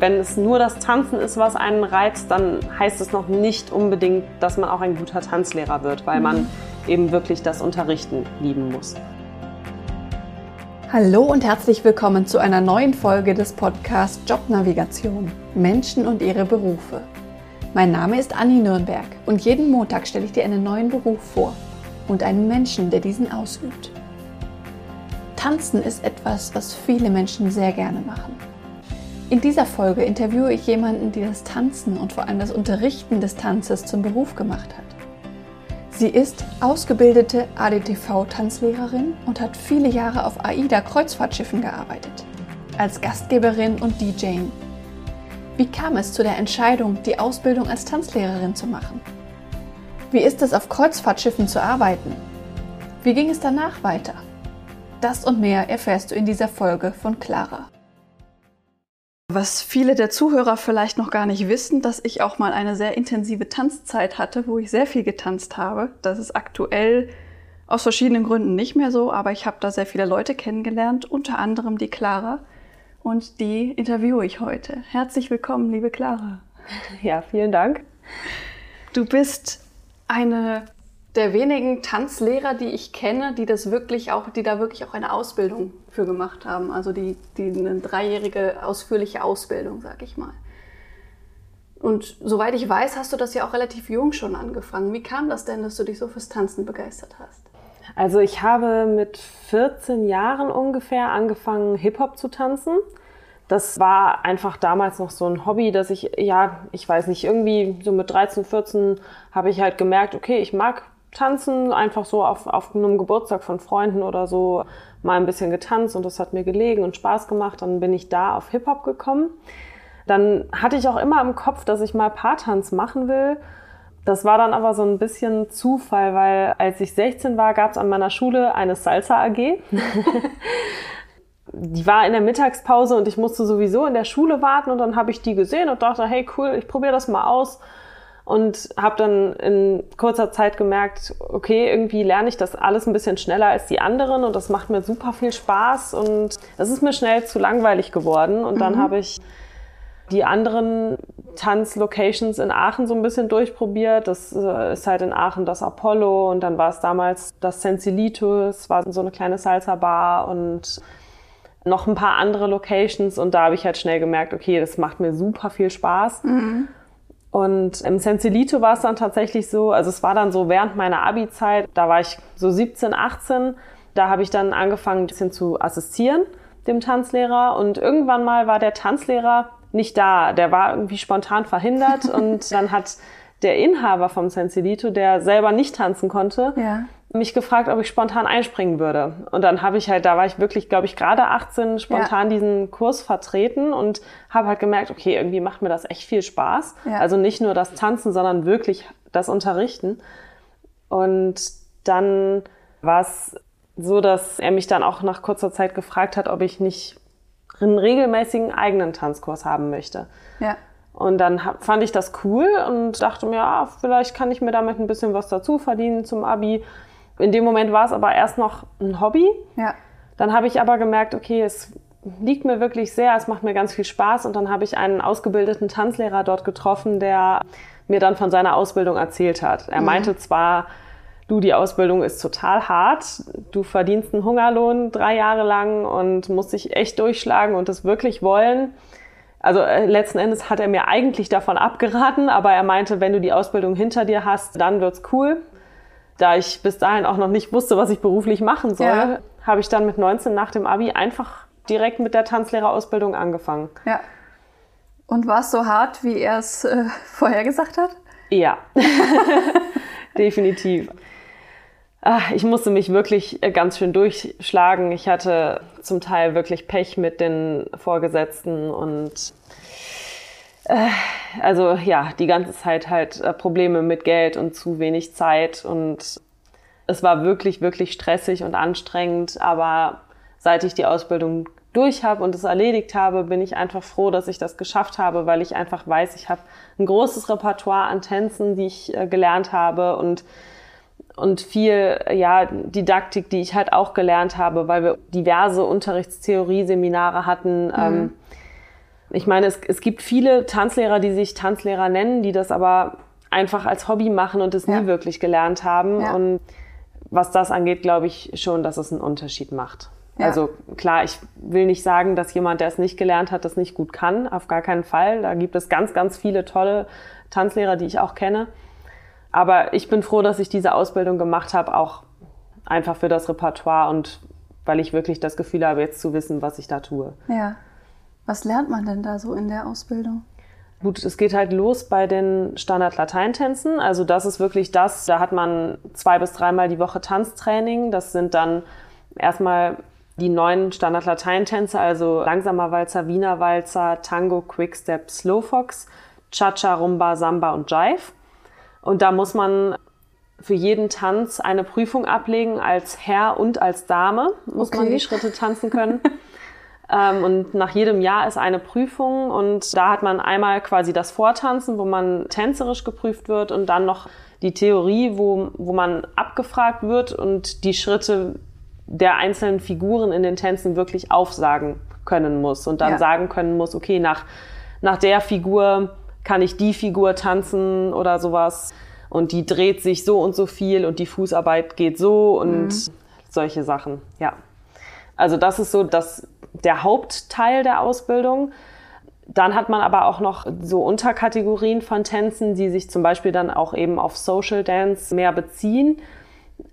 wenn es nur das Tanzen ist, was einen reizt, dann heißt es noch nicht unbedingt, dass man auch ein guter Tanzlehrer wird, weil man eben wirklich das Unterrichten lieben muss. Hallo und herzlich willkommen zu einer neuen Folge des Podcasts Jobnavigation Menschen und ihre Berufe. Mein Name ist Anni Nürnberg und jeden Montag stelle ich dir einen neuen Beruf vor und einen Menschen, der diesen ausübt. Tanzen ist etwas, was viele Menschen sehr gerne machen. In dieser Folge interviewe ich jemanden, die das Tanzen und vor allem das Unterrichten des Tanzes zum Beruf gemacht hat. Sie ist ausgebildete ADTV-Tanzlehrerin und hat viele Jahre auf AIDA-Kreuzfahrtschiffen gearbeitet, als Gastgeberin und DJ. Wie kam es zu der Entscheidung, die Ausbildung als Tanzlehrerin zu machen? Wie ist es, auf Kreuzfahrtschiffen zu arbeiten? Wie ging es danach weiter? Das und mehr erfährst du in dieser Folge von Clara. Was viele der Zuhörer vielleicht noch gar nicht wissen, dass ich auch mal eine sehr intensive Tanzzeit hatte, wo ich sehr viel getanzt habe. Das ist aktuell aus verschiedenen Gründen nicht mehr so, aber ich habe da sehr viele Leute kennengelernt, unter anderem die Clara. Und die interviewe ich heute. Herzlich willkommen, liebe Clara. Ja, vielen Dank. Du bist eine der wenigen Tanzlehrer, die ich kenne, die das wirklich auch, die da wirklich auch eine Ausbildung für gemacht haben. Also die, die eine dreijährige ausführliche Ausbildung, sag ich mal. Und soweit ich weiß, hast du das ja auch relativ jung schon angefangen. Wie kam das denn, dass du dich so fürs Tanzen begeistert hast? Also ich habe mit 14 Jahren ungefähr angefangen, Hip-Hop zu tanzen. Das war einfach damals noch so ein Hobby, dass ich, ja, ich weiß nicht, irgendwie so mit 13, 14 habe ich halt gemerkt, okay, ich mag tanzen, einfach so auf, auf einem Geburtstag von Freunden oder so mal ein bisschen getanzt und das hat mir gelegen und Spaß gemacht. Dann bin ich da auf Hip-Hop gekommen. Dann hatte ich auch immer im Kopf, dass ich mal Paartanz machen will. Das war dann aber so ein bisschen Zufall, weil als ich 16 war, gab es an meiner Schule eine Salsa AG. die war in der Mittagspause und ich musste sowieso in der Schule warten und dann habe ich die gesehen und dachte, hey cool, ich probiere das mal aus und habe dann in kurzer Zeit gemerkt, okay, irgendwie lerne ich das alles ein bisschen schneller als die anderen und das macht mir super viel Spaß und es ist mir schnell zu langweilig geworden und dann mhm. habe ich die anderen Tanzlocations in Aachen so ein bisschen durchprobiert. Das äh, ist halt in Aachen das Apollo und dann war es damals das Sensilito, es war so eine kleine Salsa-Bar und noch ein paar andere Locations und da habe ich halt schnell gemerkt, okay, das macht mir super viel Spaß. Mhm. Und im Sensilito war es dann tatsächlich so, also es war dann so während meiner Abi-Zeit, da war ich so 17, 18, da habe ich dann angefangen, ein bisschen zu assistieren, dem Tanzlehrer. Und irgendwann mal war der Tanzlehrer nicht da, der war irgendwie spontan verhindert. Und dann hat der Inhaber vom Sensilito, der selber nicht tanzen konnte, ja mich gefragt, ob ich spontan einspringen würde. Und dann habe ich halt, da war ich wirklich, glaube ich, gerade 18, spontan ja. diesen Kurs vertreten und habe halt gemerkt, okay, irgendwie macht mir das echt viel Spaß. Ja. Also nicht nur das Tanzen, sondern wirklich das Unterrichten. Und dann war es so, dass er mich dann auch nach kurzer Zeit gefragt hat, ob ich nicht einen regelmäßigen eigenen Tanzkurs haben möchte. Ja. Und dann fand ich das cool und dachte mir, ja, vielleicht kann ich mir damit ein bisschen was dazu verdienen zum Abi. In dem Moment war es aber erst noch ein Hobby. Ja. Dann habe ich aber gemerkt, okay, es liegt mir wirklich sehr, es macht mir ganz viel Spaß. Und dann habe ich einen ausgebildeten Tanzlehrer dort getroffen, der mir dann von seiner Ausbildung erzählt hat. Er mhm. meinte zwar, du, die Ausbildung ist total hart, du verdienst einen Hungerlohn drei Jahre lang und musst dich echt durchschlagen und es wirklich wollen. Also äh, letzten Endes hat er mir eigentlich davon abgeraten, aber er meinte, wenn du die Ausbildung hinter dir hast, dann wird's cool da ich bis dahin auch noch nicht wusste, was ich beruflich machen soll, ja. habe ich dann mit 19 nach dem Abi einfach direkt mit der Tanzlehrerausbildung angefangen. Ja. Und war es so hart, wie er es äh, vorher gesagt hat? Ja, definitiv. Ach, ich musste mich wirklich äh, ganz schön durchschlagen. Ich hatte zum Teil wirklich Pech mit den Vorgesetzten und also ja, die ganze Zeit halt äh, Probleme mit Geld und zu wenig Zeit und es war wirklich, wirklich stressig und anstrengend, aber seit ich die Ausbildung durch habe und es erledigt habe, bin ich einfach froh, dass ich das geschafft habe, weil ich einfach weiß, ich habe ein großes Repertoire an Tänzen, die ich äh, gelernt habe und und viel ja Didaktik, die ich halt auch gelernt habe, weil wir diverse Unterrichtstheorie-Seminare hatten. Mhm. Ähm, Ich meine, es, es gibt viele Tanzlehrer, die sich Tanzlehrer nennen, die das aber einfach als Hobby machen und es ja. nie wirklich gelernt haben. Ja. Und was das angeht, glaube ich schon, dass es einen Unterschied macht. Ja. Also klar, ich will nicht sagen, dass jemand, der es nicht gelernt hat, das nicht gut kann. Auf gar keinen Fall. Da gibt es ganz, ganz viele tolle Tanzlehrer, die ich auch kenne. Aber ich bin froh, dass ich diese Ausbildung gemacht habe, auch einfach für das Repertoire und weil ich wirklich das Gefühl habe, jetzt zu wissen, was ich da tue. Ja. Was lernt man denn da so in der Ausbildung? Gut, es geht halt los bei den Standard-Lateintänzen. Also das ist wirklich das, da hat man zwei bis dreimal die Woche Tanztraining. Das sind dann erstmal die neuen Standard-Lateintänze, also langsamer Walzer, Wiener Walzer, Tango, Quickstep, Slowfox, Cha-Cha, Rumba, Samba und Jive. Und da muss man für jeden Tanz eine Prüfung ablegen als Herr und als Dame, muss okay. man die Schritte tanzen können. ähm, und nach jedem Jahr ist eine Prüfung und da hat man einmal quasi das Vortanzen, wo man tänzerisch geprüft wird und dann noch die Theorie, wo, wo man abgefragt wird und die Schritte der einzelnen Figuren in den Tänzen wirklich aufsagen können muss und dann ja. sagen können muss, okay, nach, nach der Figur kann ich die Figur tanzen oder sowas und die dreht sich so und so viel und die Fußarbeit geht so und mhm. solche Sachen, ja. Also das ist so das, der Hauptteil der Ausbildung. Dann hat man aber auch noch so Unterkategorien von Tänzen, die sich zum Beispiel dann auch eben auf Social Dance mehr beziehen,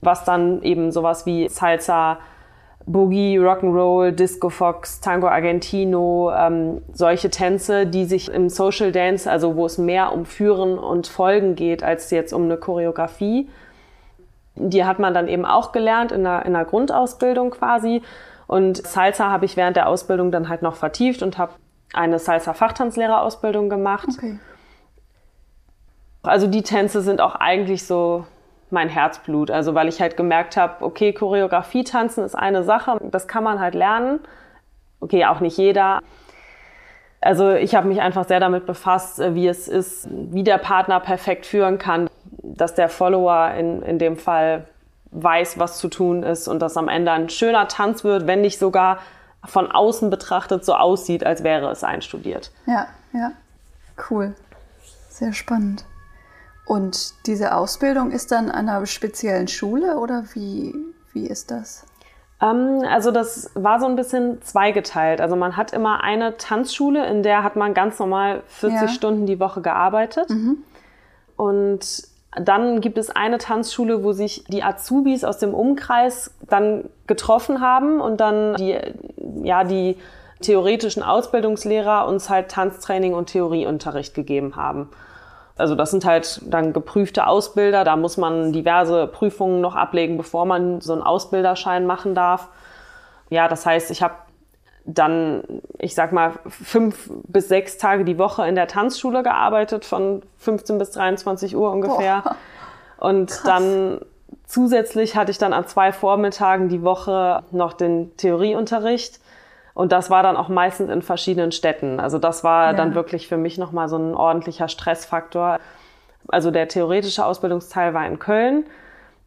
was dann eben sowas wie Salsa, Boogie, Rock'n'Roll, Disco Fox, Tango Argentino, ähm, solche Tänze, die sich im Social Dance, also wo es mehr um Führen und Folgen geht, als jetzt um eine Choreografie. Die hat man dann eben auch gelernt in der, in der Grundausbildung quasi. Und Salsa habe ich während der Ausbildung dann halt noch vertieft und habe eine Salsa-Fachtanzlehrerausbildung gemacht. Okay. Also die Tänze sind auch eigentlich so mein Herzblut. Also weil ich halt gemerkt habe, okay, Choreografie tanzen ist eine Sache, das kann man halt lernen. Okay, auch nicht jeder. Also ich habe mich einfach sehr damit befasst, äh, wie es ist, wie der Partner perfekt führen kann, dass der Follower in, in dem Fall weiß, was zu tun ist und dass am Ende ein schöner Tanz wird, wenn nicht sogar von außen betrachtet so aussieht, als wäre es einstudiert. Ja, ja, cool. Sehr spannend. Und diese Ausbildung ist dann an einer speziellen Schule oder wie, wie ist das? Ähm, also das war so ein bisschen zweigeteilt. Also man hat immer eine Tanzschule, in der hat man ganz normal 40 ja. Stunden die Woche gearbeitet. Mhm. Und dann gibt es eine Tanzschule, wo sich die Azubis aus dem Umkreis dann getroffen haben und dann die, ja, die theoretischen Ausbildungslehrer uns halt Tanztraining und Theorieunterricht gegeben haben. Also das sind halt dann geprüfte Ausbilder. Da muss man diverse Prüfungen noch ablegen, bevor man so einen Ausbilderschein machen darf. Ja, das heißt, ich habe dann, ich sag mal, fünf bis sechs Tage die Woche in der Tanzschule gearbeitet, von 15 bis 23 Uhr ungefähr. Boah. Und Krass. dann zusätzlich hatte ich dann an zwei Vormittagen die Woche noch den Theorieunterricht. Und das war dann auch meistens in verschiedenen Städten. Also das war ja. dann wirklich für mich nochmal so ein ordentlicher Stressfaktor. Also der theoretische Ausbildungsteil war in Köln.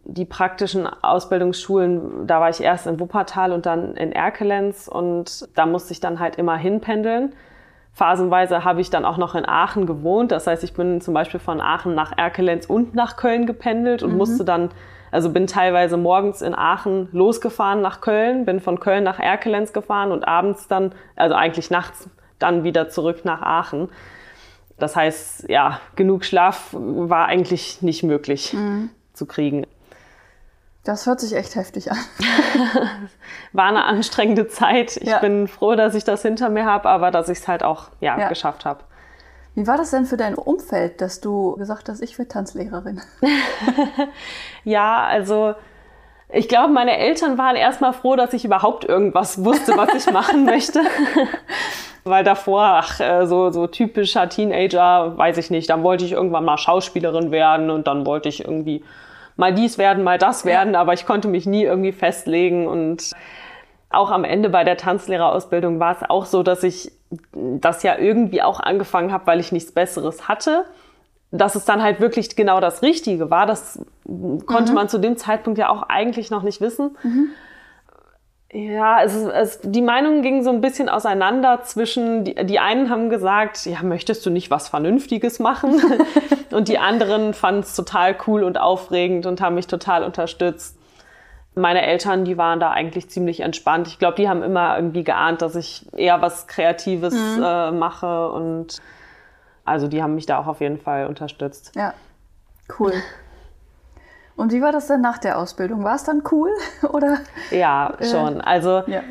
Die praktischen Ausbildungsschulen, da war ich erst in Wuppertal und dann in Erkelenz und da musste ich dann halt immer hinpendeln. Phasenweise habe ich dann auch noch in Aachen gewohnt. Das heißt, ich bin zum Beispiel von Aachen nach Erkelenz und nach Köln gependelt und mhm. musste dann also bin teilweise morgens in Aachen losgefahren nach Köln, bin von Köln nach Erkelenz gefahren und abends dann, also eigentlich nachts, dann wieder zurück nach Aachen. Das heißt, ja, genug Schlaf war eigentlich nicht möglich mhm. zu kriegen. Das hört sich echt heftig an. war eine anstrengende Zeit. Ich ja. bin froh, dass ich das hinter mir habe, aber dass ich es halt auch ja, ja. geschafft habe. Wie war das denn für dein Umfeld, dass du gesagt hast, ich werde Tanzlehrerin? ja, also ich glaube, meine Eltern waren erstmal froh, dass ich überhaupt irgendwas wusste, was ich machen möchte. Weil davor, ach, äh, so, so typischer Teenager, weiß ich nicht, dann wollte ich irgendwann mal Schauspielerin werden und dann wollte ich irgendwie mal dies werden, mal das werden, aber ich konnte mich nie irgendwie festlegen und auch am Ende bei der Tanzlehrerausbildung war es auch so, dass ich das ja irgendwie auch angefangen habe, weil ich nichts Besseres hatte. Dass es dann halt wirklich genau das Richtige war, das konnte mhm. man zu dem Zeitpunkt ja auch eigentlich noch nicht wissen. Mhm. Ja, es, es, die Meinungen gingen so ein bisschen auseinander zwischen, die, die einen haben gesagt, ja, möchtest du nicht was Vernünftiges machen? und die anderen fanden es total cool und aufregend und haben mich total unterstützt. Meine Eltern, die waren da eigentlich ziemlich entspannt. Ich glaube, die haben immer irgendwie geahnt, dass ich eher was Kreatives mhm. äh, mache und also die haben mich da auch auf jeden Fall unterstützt. Ja, cool. Und wie war das denn nach der Ausbildung? War es dann cool oder? Ja, schon. Also ja.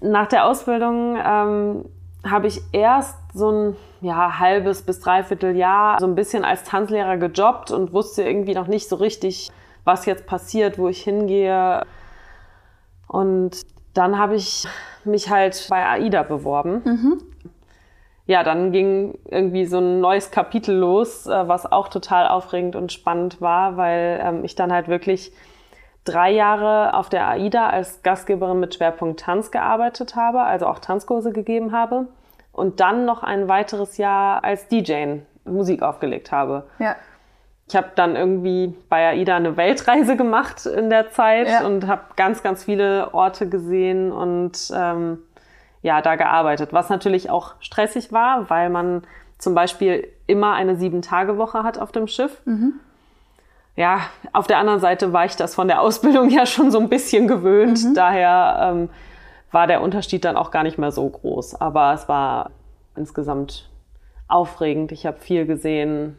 nach der Ausbildung ähm, habe ich erst so ein ja, halbes bis dreiviertel Jahr so ein bisschen als Tanzlehrer gejobbt und wusste irgendwie noch nicht so richtig, was jetzt passiert, wo ich hingehe. Und dann habe ich mich halt bei AIDA beworben. Mhm ja, dann ging irgendwie so ein neues Kapitel los, äh, was auch total aufregend und spannend war, weil ähm, ich dann halt wirklich drei Jahre auf der AIDA als Gastgeberin mit Schwerpunkt Tanz gearbeitet habe, also auch Tanzkurse gegeben habe und dann noch ein weiteres Jahr als DJ Musik aufgelegt habe. Ja. Ich habe dann irgendwie bei AIDA eine Weltreise gemacht in der Zeit ja. und habe ganz, ganz viele Orte gesehen und ähm, ja, da gearbeitet, was natürlich auch stressig war, weil man zum Beispiel immer eine Sieben-Tage-Woche hat auf dem Schiff. Mhm. Ja, auf der anderen Seite war ich das von der Ausbildung ja schon so ein bisschen gewöhnt. Mhm. Daher ähm, war der Unterschied dann auch gar nicht mehr so groß. Aber es war insgesamt aufregend. Ich habe viel gesehen.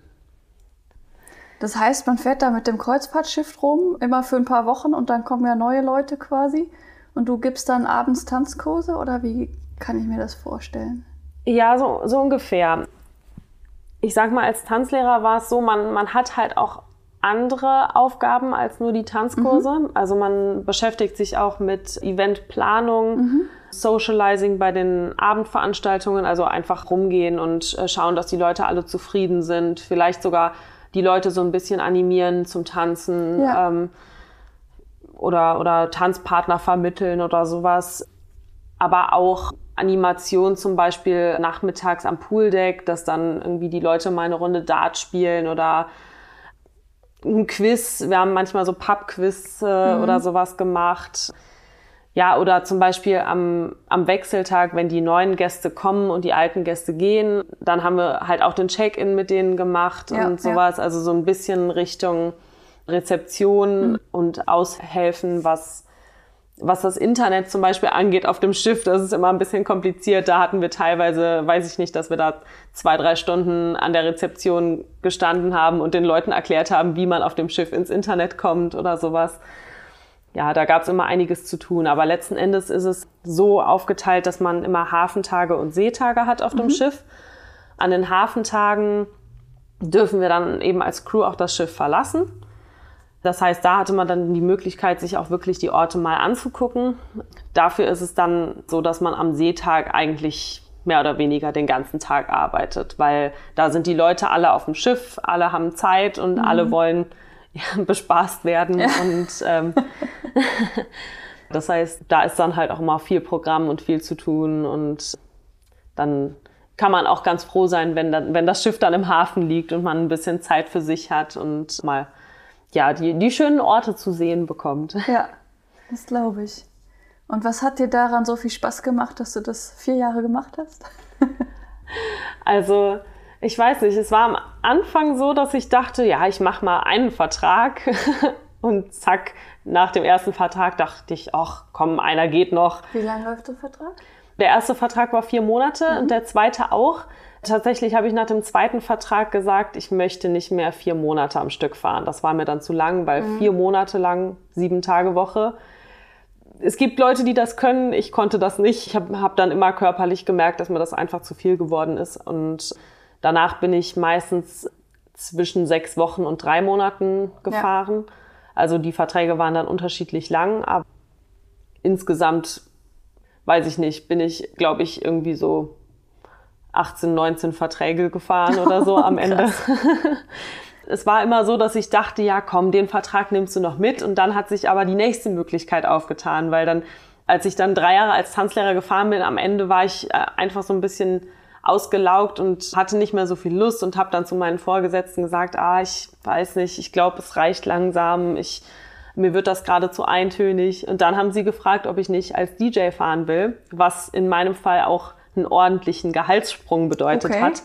Das heißt, man fährt da mit dem Kreuzfahrtschiff rum, immer für ein paar Wochen und dann kommen ja neue Leute quasi. Und du gibst dann abends Tanzkurse oder wie kann ich mir das vorstellen? Ja, so, so ungefähr. Ich sag mal, als Tanzlehrer war es so, man, man hat halt auch andere Aufgaben als nur die Tanzkurse. Mhm. Also man beschäftigt sich auch mit Eventplanung, mhm. Socializing bei den Abendveranstaltungen, also einfach rumgehen und äh, schauen, dass die Leute alle zufrieden sind. Vielleicht sogar die Leute so ein bisschen animieren zum Tanzen. Ja. Ähm, oder, oder Tanzpartner vermitteln oder sowas. Aber auch Animation zum Beispiel nachmittags am Pooldeck, dass dann irgendwie die Leute mal eine Runde Dart spielen oder ein Quiz. Wir haben manchmal so Pub-Quiz äh, mhm. oder sowas gemacht. Ja, oder zum Beispiel am, am Wechseltag, wenn die neuen Gäste kommen und die alten Gäste gehen, dann haben wir halt auch den Check-in mit denen gemacht ja, und sowas. Ja. Also so ein bisschen Richtung Rezeption mhm. und Aushelfen, was, was das Internet zum Beispiel angeht auf dem Schiff. Das ist immer ein bisschen kompliziert. Da hatten wir teilweise, weiß ich nicht, dass wir da zwei, drei Stunden an der Rezeption gestanden haben und den Leuten erklärt haben, wie man auf dem Schiff ins Internet kommt oder sowas. Ja, da gab es immer einiges zu tun. Aber letzten Endes ist es so aufgeteilt, dass man immer Hafentage und Seetage hat auf dem mhm. Schiff. An den Hafentagen dürfen wir dann eben als Crew auch das Schiff verlassen. Das heißt, da hatte man dann die Möglichkeit, sich auch wirklich die Orte mal anzugucken. Dafür ist es dann so, dass man am Seetag eigentlich mehr oder weniger den ganzen Tag arbeitet, weil da sind die Leute alle auf dem Schiff, alle haben Zeit und mhm. alle wollen ja, bespaßt werden. Ja. Und ähm, das heißt, da ist dann halt auch immer viel Programm und viel zu tun und dann kann man auch ganz froh sein, wenn, dann, wenn das Schiff dann im Hafen liegt und man ein bisschen Zeit für sich hat und mal ja, die, die schönen Orte zu sehen bekommt. Ja, das glaube ich. Und was hat dir daran so viel Spaß gemacht, dass du das vier Jahre gemacht hast? also, ich weiß nicht, es war am Anfang so, dass ich dachte, ja, ich mache mal einen Vertrag und zack, nach dem ersten Vertrag dachte ich, ach komm, einer geht noch. Wie lange läuft der Vertrag? Der erste Vertrag war vier Monate mhm. und der zweite auch. Tatsächlich habe ich nach dem zweiten Vertrag gesagt, ich möchte nicht mehr vier Monate am Stück fahren. Das war mir dann zu lang, weil mhm. vier Monate lang, sieben Tage Woche. Es gibt Leute, die das können. Ich konnte das nicht. Ich habe hab dann immer körperlich gemerkt, dass mir das einfach zu viel geworden ist. Und danach bin ich meistens zwischen sechs Wochen und drei Monaten gefahren. Ja. Also die Verträge waren dann unterschiedlich lang, aber insgesamt weiß ich nicht, bin ich, glaube ich, irgendwie so 18, 19 Verträge gefahren oder so am Ende. es war immer so, dass ich dachte, ja, komm, den Vertrag nimmst du noch mit. Und dann hat sich aber die nächste Möglichkeit aufgetan, weil dann, als ich dann drei Jahre als Tanzlehrer gefahren bin, am Ende war ich äh, einfach so ein bisschen ausgelaugt und hatte nicht mehr so viel Lust und habe dann zu meinen Vorgesetzten gesagt, ah, ich weiß nicht, ich glaube, es reicht langsam, ich mir wird das gerade zu eintönig. Und dann haben sie gefragt, ob ich nicht als DJ fahren will, was in meinem Fall auch einen ordentlichen Gehaltssprung bedeutet Okay. hat.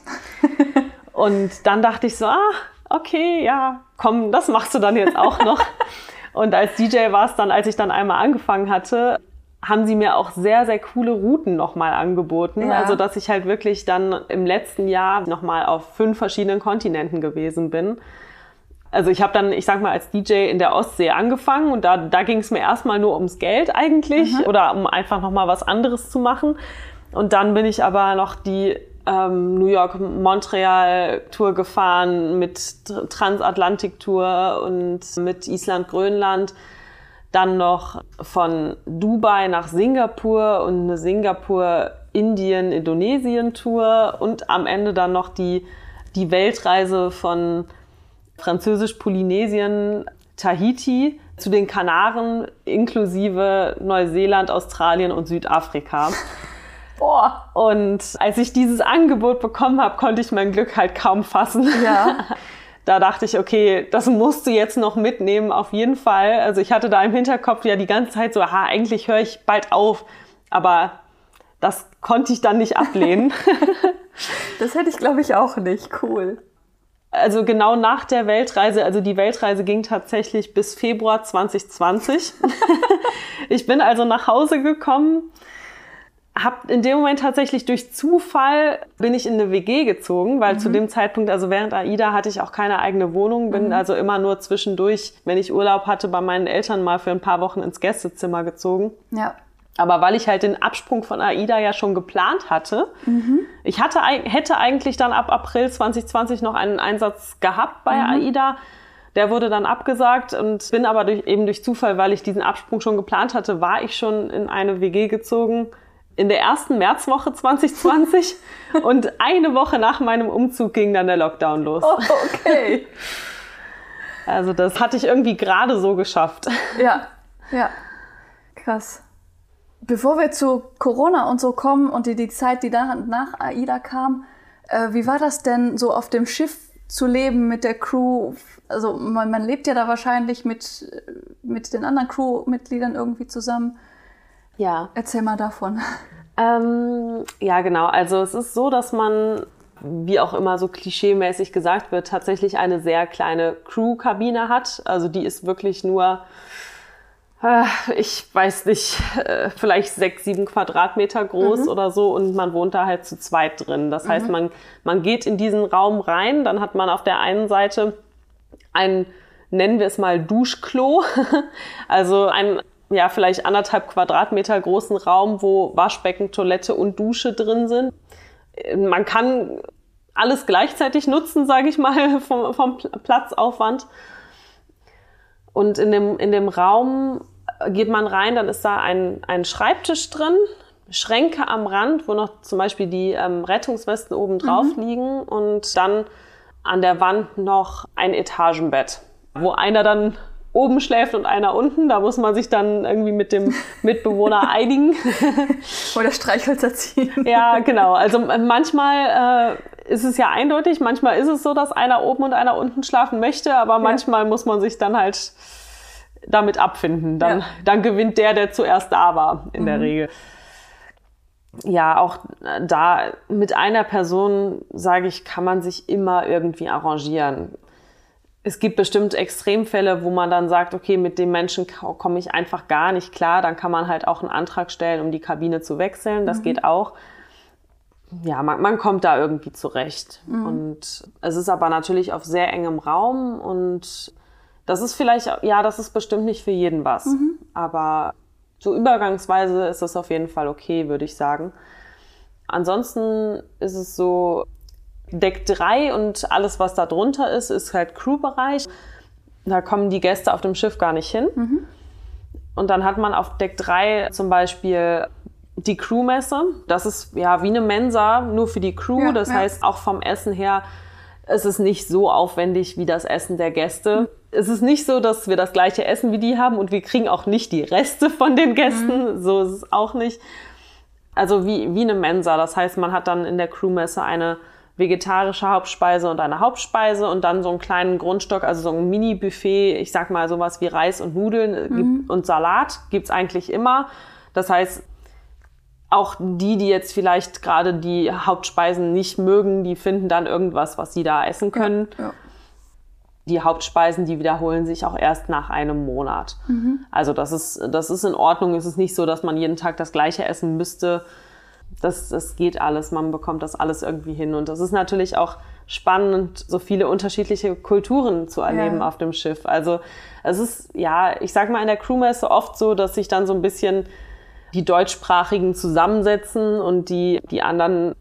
Und dann dachte ich so, ah, okay, ja, komm, das machst du dann jetzt auch noch. Und als DJ war es dann, als ich dann einmal angefangen hatte, haben sie mir auch sehr, sehr coole Routen nochmal angeboten. Ja. Also, dass ich halt wirklich dann im letzten Jahr nochmal auf fünf verschiedenen Kontinenten gewesen bin. Also ich habe dann, ich sag mal, als DJ in der Ostsee angefangen und da, da ging es mir erstmal nur ums Geld eigentlich oder um einfach nochmal was anderes zu machen. Und dann bin ich aber noch die ähm, New York-Montreal-Tour gefahren mit Tr- Transatlantik-Tour und mit Island-Grönland. Dann noch von Dubai nach Singapur und eine Singapur-Indien-Indonesien-Tour und am Ende dann noch die, die Weltreise von Französisch-Polynesien, Tahiti zu den Kanaren inklusive Neuseeland, Australien und Südafrika. Boah. Und als ich dieses Angebot bekommen habe, konnte ich mein Glück halt kaum fassen. Ja. Da dachte ich, okay, das musst du jetzt noch mitnehmen, auf jeden Fall. Also ich hatte da im Hinterkopf ja die ganze Zeit so, aha, eigentlich höre ich bald auf. Aber das konnte ich dann nicht ablehnen. Das hätte ich, glaube ich, auch nicht. Cool. also genau nach der Weltreise, also die Weltreise ging tatsächlich bis Februar 2020. ich bin also nach Hause gekommen, hab in dem Moment tatsächlich durch Zufall bin ich in eine WG gezogen, weil zu dem Zeitpunkt, also während AIDA hatte ich auch keine eigene Wohnung, bin also immer nur zwischendurch, wenn ich Urlaub hatte, bei meinen Eltern mal für ein paar Wochen ins Gästezimmer gezogen. Ja. Aber weil ich halt den Absprung von AIDA ja schon geplant hatte, ich hatte, hätte eigentlich dann ab April 2020 noch einen Einsatz gehabt bei AIDA. Der wurde dann abgesagt und bin aber durch, eben durch Zufall, weil ich diesen Absprung schon geplant hatte, war ich schon in eine WG gezogen in der ersten Märzwoche 2020 und eine Woche nach meinem Umzug ging dann der Lockdown los. Oh, okay. Also das hatte ich irgendwie gerade so geschafft. Ja, ja. Krass. Bevor wir zu Corona und so kommen und die, die Zeit, die da nach AIDA kam, äh, wie war das denn so auf dem Schiff zu leben mit der Crew? Also man, man lebt ja da wahrscheinlich mit, mit den anderen Crewmitgliedern irgendwie zusammen. Ja. Erzähl mal davon. Ähm, ja, genau. Also es ist so, dass man, wie auch immer so klischeemäßig gesagt wird, tatsächlich eine sehr kleine Crew-Kabine hat. Also die ist wirklich nur, äh, ich weiß nicht, äh, vielleicht sechs, sieben Quadratmeter groß oder so und man wohnt da halt zu zweit drin. Das heißt, man, man geht in diesen Raum rein, dann hat man auf der einen Seite ein, nennen wir es mal, Duschklo. also ein, ja, vielleicht anderthalb Quadratmeter großen Raum, wo Waschbecken, Toilette und Dusche drin sind. Man kann alles gleichzeitig nutzen, sage ich mal, vom, vom Pl- Platzaufwand. Und in dem, in dem Raum geht man rein, dann ist da ein, ein Schreibtisch drin, Schränke am Rand, wo noch zum Beispiel die ähm, Rettungswesten oben drauf liegen und dann an der Wand noch ein Etagenbett, wo einer dann oben schläft und einer unten. Da muss man sich dann irgendwie mit dem Mitbewohner einigen. Oder Streichhölzer ziehen. Ja, genau. Also manchmal äh, ist es ja eindeutig, manchmal ist es so, dass einer oben und einer unten schlafen möchte, aber manchmal muss man sich dann halt damit abfinden. Dann, Ja. dann gewinnt der, der zuerst da war, in der Regel. Ja, auch da mit einer Person, sage ich, kann man sich immer irgendwie arrangieren. Es gibt bestimmt Extremfälle, wo man dann sagt, okay, mit dem Menschen komme ich einfach gar nicht klar. Dann kann man halt auch einen Antrag stellen, um die Kabine zu wechseln. Das geht auch. Ja, man, man kommt da irgendwie zurecht. Und es ist aber natürlich auf sehr engem Raum und das ist vielleicht, ja, das ist bestimmt nicht für jeden was. Aber so übergangsweise ist das auf jeden Fall okay, würde ich sagen. Ansonsten ist es so, Deck 3 und alles, was da drunter ist, ist halt Crewbereich. Da kommen die Gäste auf dem Schiff gar nicht hin. Und dann hat man auf Deck 3 zum Beispiel die Crewmesse. Das ist ja wie eine Mensa, nur für die Crew. Ja, das ja. heißt, auch vom Essen her, es ist nicht so aufwendig wie das Essen der Gäste. Es ist nicht so, dass wir das gleiche Essen wie die haben und wir kriegen auch nicht die Reste von den Gästen. So ist es auch nicht. Also wie, wie eine Mensa. Das heißt, man hat dann in der Crewmesse eine vegetarische Hauptspeise und eine Hauptspeise und dann so einen kleinen Grundstock, also so ein Mini-Buffet, ich sag mal sowas wie Reis und Nudeln mhm. und Salat gibt's eigentlich immer. Das heißt, auch die, die jetzt vielleicht gerade die Hauptspeisen nicht mögen, die finden dann irgendwas, was sie da essen können. Ja, ja. Die Hauptspeisen, die wiederholen sich auch erst nach einem Monat. Mhm. Also das ist, das ist in Ordnung. Es ist nicht so, dass man jeden Tag das gleiche essen müsste. Das, das geht alles. Man bekommt das alles irgendwie hin. Und das ist natürlich auch spannend, so viele unterschiedliche Kulturen zu erleben ja. auf dem Schiff. Also es ist, ja, ich sag mal in der Crewmesse oft so, dass sich dann so ein bisschen die Deutschsprachigen zusammensetzen und die, die anderen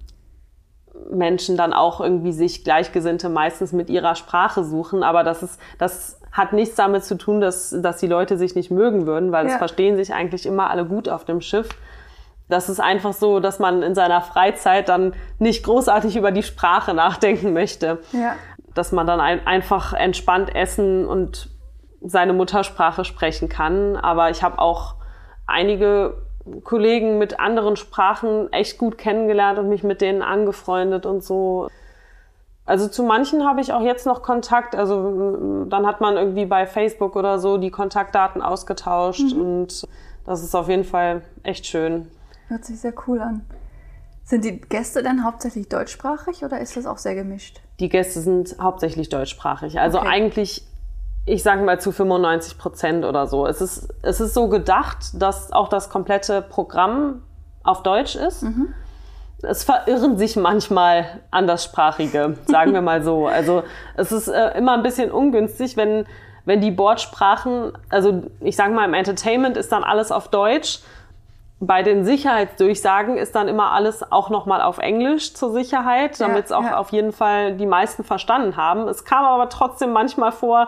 Menschen dann auch irgendwie sich Gleichgesinnte meistens mit ihrer Sprache suchen. Aber das ist, das hat nichts damit zu tun, dass, dass die Leute sich nicht mögen würden, weil ja. es verstehen sich eigentlich immer alle gut auf dem Schiff. Das ist einfach so, dass man in seiner Freizeit dann nicht großartig über die Sprache nachdenken möchte. Ja. Dass man dann ein, einfach entspannt essen und seine Muttersprache sprechen kann. Aber ich habe auch einige Kollegen mit anderen Sprachen echt gut kennengelernt und mich mit denen angefreundet und so. Also zu manchen habe ich auch jetzt noch Kontakt. Also dann hat man irgendwie bei Facebook oder so die Kontaktdaten ausgetauscht mhm. und das ist auf jeden Fall echt schön. Hört sich sehr cool an. Sind die Gäste denn hauptsächlich deutschsprachig oder ist das auch sehr gemischt? Die Gäste sind hauptsächlich deutschsprachig. Also okay. eigentlich ich sage mal zu 95 Prozent oder so. Es ist, es ist so gedacht, dass auch das komplette Programm auf Deutsch ist. Mhm. Es verirren sich manchmal Anderssprachige, sagen wir mal so. Also es ist äh, immer ein bisschen ungünstig, wenn, wenn die Bordsprachen, also ich sage mal im Entertainment ist dann alles auf Deutsch. Bei den Sicherheitsdurchsagen ist dann immer alles auch nochmal auf Englisch zur Sicherheit, damit es auch ja. auf jeden Fall die meisten verstanden haben. Es kam aber trotzdem manchmal vor,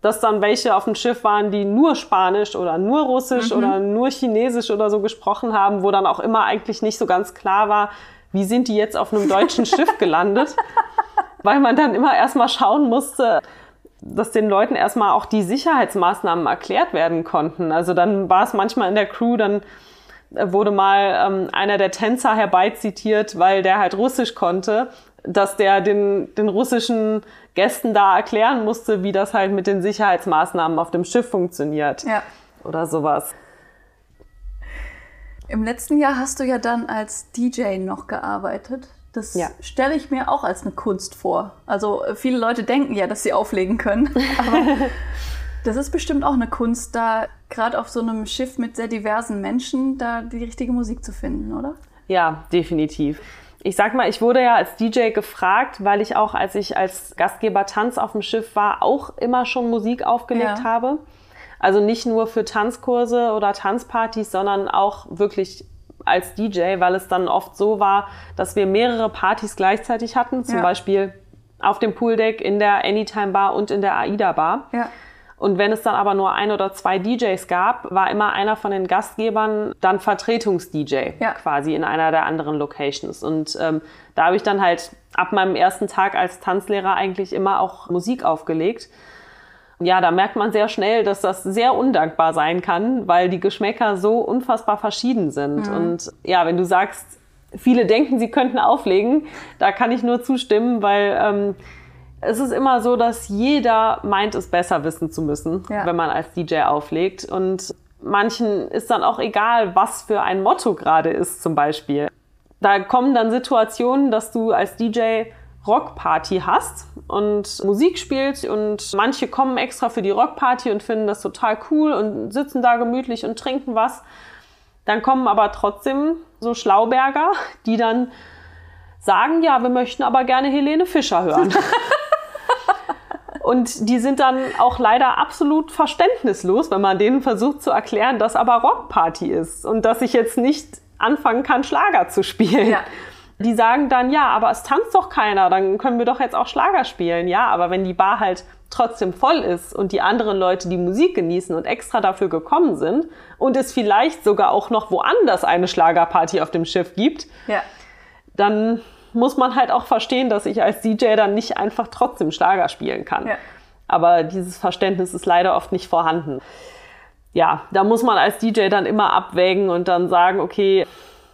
dass dann welche auf dem Schiff waren, die nur Spanisch oder nur Russisch mhm. oder nur Chinesisch oder so gesprochen haben, wo dann auch immer eigentlich nicht so ganz klar war, wie sind die jetzt auf einem deutschen Schiff gelandet, weil man dann immer erstmal schauen musste, dass den Leuten erstmal auch die Sicherheitsmaßnahmen erklärt werden konnten. Also dann war es manchmal in der Crew, dann wurde mal ähm, einer der Tänzer herbeizitiert, weil der halt Russisch konnte, dass der den, den russischen Gästen da erklären musste, wie das halt mit den Sicherheitsmaßnahmen auf dem Schiff funktioniert. Ja. Oder sowas. Im letzten Jahr hast du ja dann als DJ noch gearbeitet. Das ja. stelle ich mir auch als eine Kunst vor. Also äh, viele Leute denken ja, dass sie auflegen können. Aber das ist bestimmt auch eine Kunst, da gerade auf so einem Schiff mit sehr diversen Menschen da die richtige Musik zu finden, oder? Ja, definitiv ich sag mal, ich wurde ja als DJ gefragt, weil ich auch, als ich als Gastgeber Tanz auf dem Schiff war, auch immer schon Musik aufgelegt ja. habe. Also nicht nur für Tanzkurse oder Tanzpartys, sondern auch wirklich als DJ, weil es dann oft so war, dass wir mehrere Partys gleichzeitig hatten, zum ja. Beispiel auf dem Pooldeck, in der Anytime Bar und in der AIDA Bar. Ja. Und wenn es dann aber nur ein oder zwei DJs gab, war immer einer von den Gastgebern dann Vertretungs-DJ ja. quasi in einer der anderen Locations. Und ähm, da habe ich dann halt ab meinem ersten Tag als Tanzlehrer eigentlich immer auch Musik aufgelegt. Ja, da merkt man sehr schnell, dass das sehr undankbar sein kann, weil die Geschmäcker so unfassbar verschieden sind. Mhm. Und ja, wenn du sagst, viele denken, sie könnten auflegen, da kann ich nur zustimmen, weil ähm, es ist immer so, dass jeder meint, es besser wissen zu müssen, ja. wenn man als DJ auflegt. Und manchen ist dann auch egal, was für ein Motto gerade ist, zum Beispiel. Da kommen dann Situationen, dass du als DJ Rockparty hast und Musik spielst und manche kommen extra für die Rockparty und finden das total cool und sitzen da gemütlich und trinken was. Dann kommen aber trotzdem so Schlauberger, die dann sagen, ja, wir möchten aber gerne Helene Fischer hören. Und die sind dann auch leider absolut verständnislos, wenn man denen versucht zu erklären, dass aber Rockparty ist und dass ich jetzt nicht anfangen kann, Schlager zu spielen. Ja. Die sagen dann, ja, aber es tanzt doch keiner, dann können wir doch jetzt auch Schlager spielen. Ja, aber wenn die Bar halt trotzdem voll ist und die anderen Leute die Musik genießen und extra dafür gekommen sind und es vielleicht sogar auch noch woanders eine Schlagerparty auf dem Schiff gibt, ja. dann muss man halt auch verstehen, dass ich als DJ dann nicht einfach trotzdem Schlager spielen kann. Ja. Aber dieses Verständnis ist leider oft nicht vorhanden. Ja, da muss man als DJ dann immer abwägen und dann sagen, okay,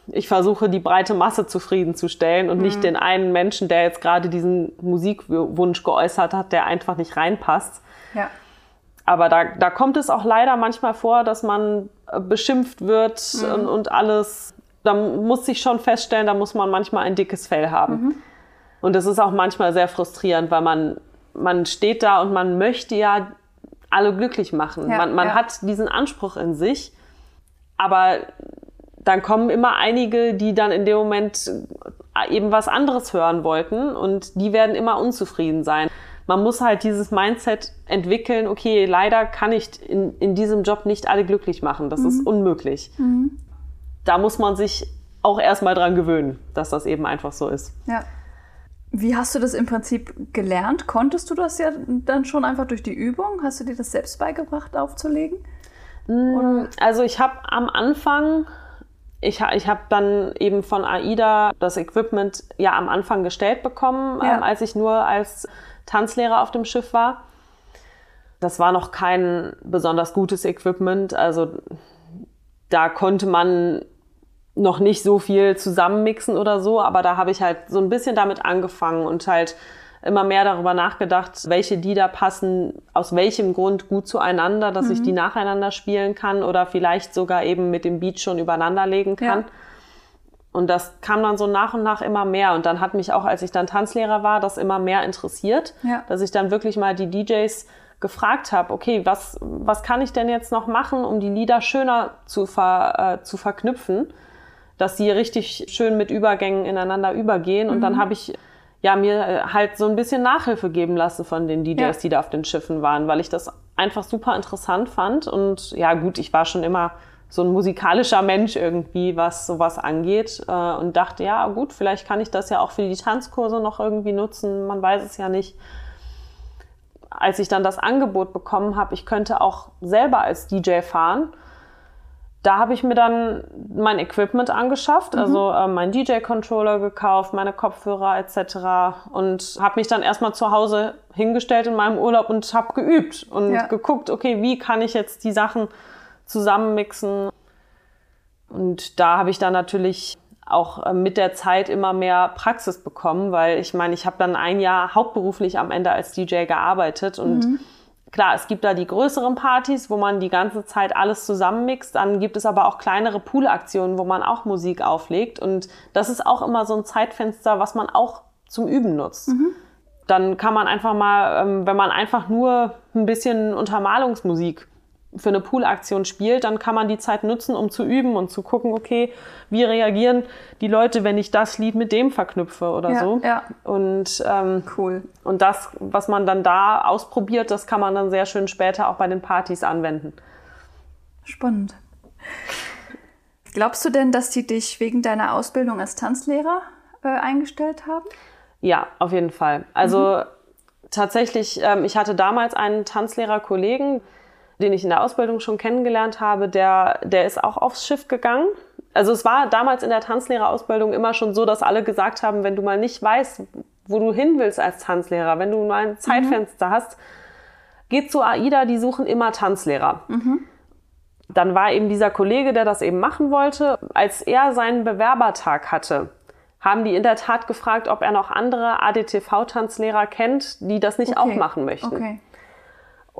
ich versuche, die breite Masse zufriedenzustellen und mhm. nicht den einen Menschen, der jetzt gerade diesen Musikwunsch geäußert hat, der einfach nicht reinpasst. Ja. Aber da, da kommt es auch leider manchmal vor, dass man äh, beschimpft wird mhm. und, und, alles. Da muss sich schon feststellen, da muss man manchmal ein dickes Fell haben. Mhm. Und das ist auch manchmal sehr frustrierend, weil man, man steht da und man möchte ja alle glücklich machen. Ja, man man ja. hat diesen Anspruch in sich, aber dann kommen immer einige, die dann in dem Moment eben was anderes hören wollten und die werden immer unzufrieden sein. Man muss halt dieses Mindset entwickeln, okay, leider kann ich in, in diesem Job nicht alle glücklich machen. Das mhm. ist unmöglich. Mhm. Da muss man sich auch erstmal dran gewöhnen, dass das eben einfach so ist. Ja. Wie hast du das im Prinzip gelernt? Konntest du das ja dann schon einfach durch die Übung? Hast du dir das selbst beigebracht, aufzulegen? Mm, Oder? Also ich habe am Anfang, ich, ich habe dann eben von AIDA das Equipment ja am Anfang gestellt bekommen, ja. ähm, als ich nur als Tanzlehrer auf dem Schiff war. Das war noch kein besonders gutes Equipment. Also da konnte man noch nicht so viel zusammenmixen oder so, aber da habe ich halt so ein bisschen damit angefangen und halt immer mehr darüber nachgedacht, welche Lieder passen aus welchem Grund gut zueinander, dass mhm. ich die nacheinander spielen kann oder vielleicht sogar eben mit dem Beat schon übereinander legen kann. Ja. Und das kam dann so nach und nach immer mehr. Und dann hat mich auch, als ich dann Tanzlehrer war, das immer mehr interessiert, ja. dass ich dann wirklich mal die DJs gefragt habe, okay, was, was kann ich denn jetzt noch machen, um die Lieder schöner zu, ver, äh, zu verknüpfen? dass sie richtig schön mit Übergängen ineinander übergehen. Und mhm. dann habe ich ja mir äh, halt so ein bisschen Nachhilfe geben lassen von den DJs, ja. die da auf den Schiffen waren, weil ich das einfach super interessant fand. Und ja, gut, ich war schon immer so ein musikalischer Mensch irgendwie, was sowas angeht. Äh, und dachte, ja, gut, vielleicht kann ich das ja auch für die Tanzkurse noch irgendwie nutzen. Man weiß es ja nicht. Als ich dann das Angebot bekommen habe, ich könnte auch selber als DJ fahren, da habe ich mir dann mein Equipment angeschafft, mhm. also äh, meinen DJ-Controller gekauft, meine Kopfhörer etc. und habe mich dann erstmal zu Hause hingestellt in meinem Urlaub und habe geübt und ja. geguckt, okay, wie kann ich jetzt die Sachen zusammenmixen. Und da habe ich dann natürlich auch äh, mit der Zeit immer mehr Praxis bekommen, weil ich meine, ich habe dann ein Jahr hauptberuflich am Ende als DJ gearbeitet und mhm Klar, es gibt da die größeren Partys, wo man die ganze Zeit alles zusammenmixt. Dann gibt es aber auch kleinere Poolaktionen, wo man auch Musik auflegt. Und das ist auch immer so ein Zeitfenster, was man auch zum Üben nutzt. Mhm. Dann kann man einfach mal, ähm, wenn man einfach nur ein bisschen Untermalungsmusik für eine Poolaktion spielt, dann kann man die Zeit nutzen, um zu üben und zu gucken, okay, wie reagieren die Leute, wenn ich das Lied mit dem verknüpfe oder ja, so. Ja. Und ähm, cool. Und das, was man dann da ausprobiert, das kann man dann sehr schön später auch bei den Partys anwenden. Spannend. Glaubst du denn, dass die dich wegen deiner Ausbildung als Tanzlehrer äh, eingestellt haben? Ja, auf jeden Fall. Also mhm. tatsächlich, ähm, ich hatte damals einen Tanzlehrerkollegen, den ich in der Ausbildung schon kennengelernt habe, der, der ist auch aufs Schiff gegangen. Also es war damals in der Tanzlehrerausbildung immer schon so, dass alle gesagt haben, wenn du mal nicht weißt, wo du hin willst als Tanzlehrer, wenn du mal ein Zeitfenster mhm. hast, geh zu AIDA, die suchen immer Tanzlehrer. Mhm. Dann war eben dieser Kollege, der das eben machen wollte. Als er seinen Bewerbertag hatte, haben die in der Tat gefragt, ob er noch andere ADTV-Tanzlehrer kennt, die das nicht okay. auch machen möchten. Okay.